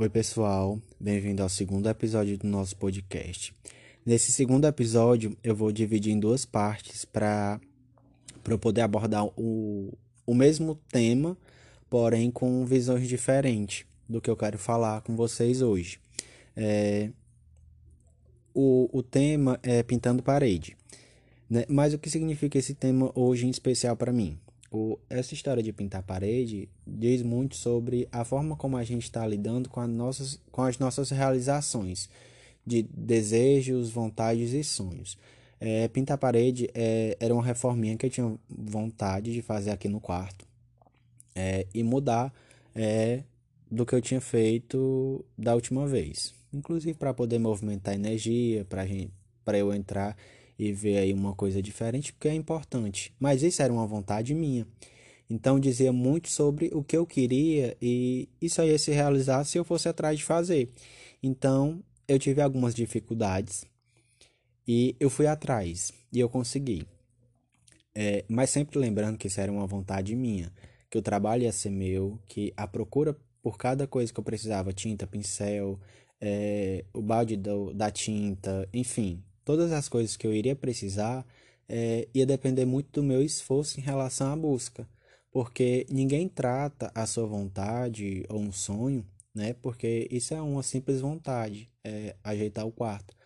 Oi, pessoal, bem-vindo ao segundo episódio do nosso podcast. Nesse segundo episódio, eu vou dividir em duas partes para eu poder abordar o, o mesmo tema, porém com visões diferentes do que eu quero falar com vocês hoje. É, o, o tema é Pintando Parede. Né? Mas o que significa esse tema hoje em especial para mim? O, essa história de pintar parede diz muito sobre a forma como a gente está lidando com, nossas, com as nossas realizações de desejos, vontades e sonhos. É, pintar parede é, era uma reforminha que eu tinha vontade de fazer aqui no quarto é, e mudar é, do que eu tinha feito da última vez. Inclusive para poder movimentar energia, para eu entrar e ver aí uma coisa diferente, porque é importante. Mas isso era uma vontade minha. Então dizia muito sobre o que eu queria e isso ia se realizar se eu fosse atrás de fazer. Então eu tive algumas dificuldades e eu fui atrás e eu consegui. É, mas sempre lembrando que isso era uma vontade minha, que o trabalho ia ser meu, que a procura por cada coisa que eu precisava, tinta, pincel, é, o balde do, da tinta, enfim, todas as coisas que eu iria precisar é, ia depender muito do meu esforço em relação à busca, porque ninguém trata a sua vontade ou um sonho, né? Porque isso é uma simples vontade, é ajeitar o quarto.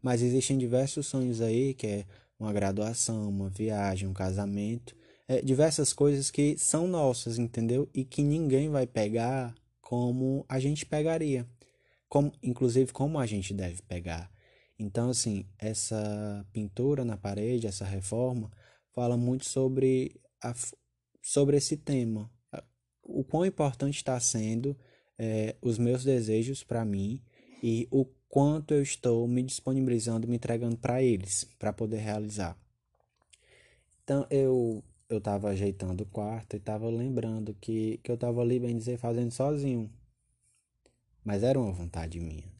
Mas existem diversos sonhos aí, que é uma graduação, uma viagem, um casamento, é, diversas coisas que são nossas, entendeu? E que ninguém vai pegar como a gente pegaria, como, inclusive como a gente deve pegar. Então, assim, essa pintura na parede, essa reforma, fala muito sobre, a, sobre esse tema. O quão importante está sendo é, os meus desejos para mim e o quanto eu estou me disponibilizando, me entregando para eles, para poder realizar. Então, eu eu estava ajeitando o quarto e estava lembrando que, que eu estava ali, bem dizer, fazendo sozinho. Mas era uma vontade minha.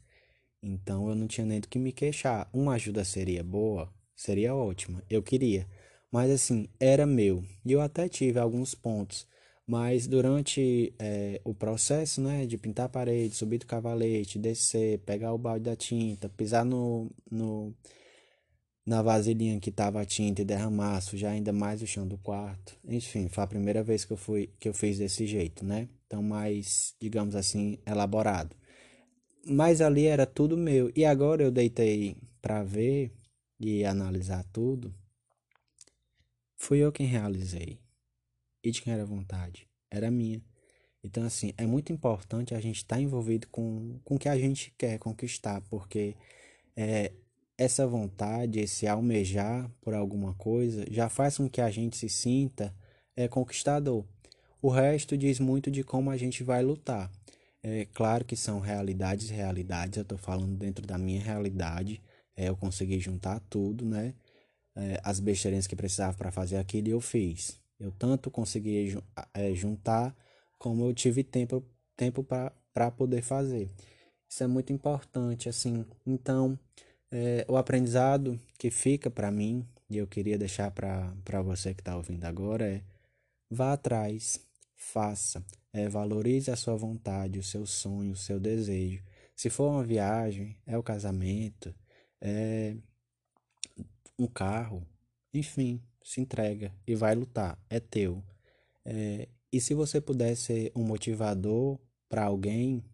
Então eu não tinha nem do que me queixar. Uma ajuda seria boa, seria ótima, eu queria. Mas assim, era meu. E eu até tive alguns pontos. Mas durante é, o processo, né, de pintar a parede, subir do cavalete, descer, pegar o balde da tinta, pisar no, no na vasilhinha que tava a tinta e derramar, sujar ainda mais o chão do quarto. Enfim, foi a primeira vez que eu fui que eu fiz desse jeito, né? Então mais, digamos assim, elaborado mas ali era tudo meu. E agora eu deitei para ver e analisar tudo. Fui eu quem realizei. E de quem era a vontade? Era minha. Então, assim, é muito importante a gente estar tá envolvido com, com o que a gente quer conquistar, porque é, essa vontade, esse almejar por alguma coisa, já faz com que a gente se sinta é, conquistador. O resto diz muito de como a gente vai lutar. É claro que são realidades realidades, eu estou falando dentro da minha realidade. É, eu consegui juntar tudo, né? É, as besteirinhas que precisava para fazer aquilo eu fiz. Eu tanto consegui é, juntar, como eu tive tempo, tempo para poder fazer. Isso é muito importante, assim. Então, é, o aprendizado que fica para mim, e eu queria deixar para você que está ouvindo agora, é vá atrás, faça. É, valorize a sua vontade, o seu sonho, o seu desejo. Se for uma viagem, é o casamento, é um carro, enfim, se entrega e vai lutar, é teu. É, e se você puder ser um motivador para alguém,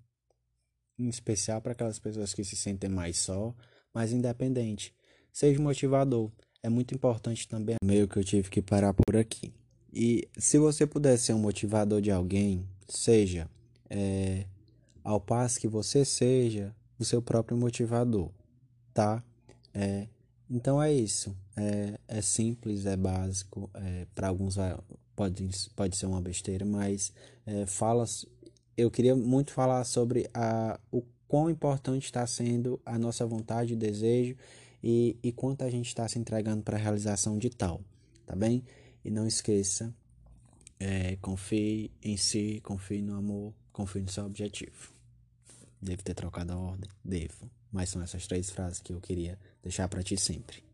em especial para aquelas pessoas que se sentem mais só, mais independente, seja motivador. É muito importante também. Meio que eu tive que parar por aqui. E se você puder ser um motivador de alguém, seja é, ao passo que você seja o seu próprio motivador, tá? É, então é isso. É, é simples, é básico. É, Para alguns pode, pode ser uma besteira, mas é, fala. Eu queria muito falar sobre a, o quão importante está sendo a nossa vontade e desejo e, e quanto a gente está se entregando para a realização de tal, tá bem? E não esqueça, é, confie em si, confie no amor, confie no seu objetivo. Devo ter trocado a ordem? Devo. Mas são essas três frases que eu queria deixar para ti sempre.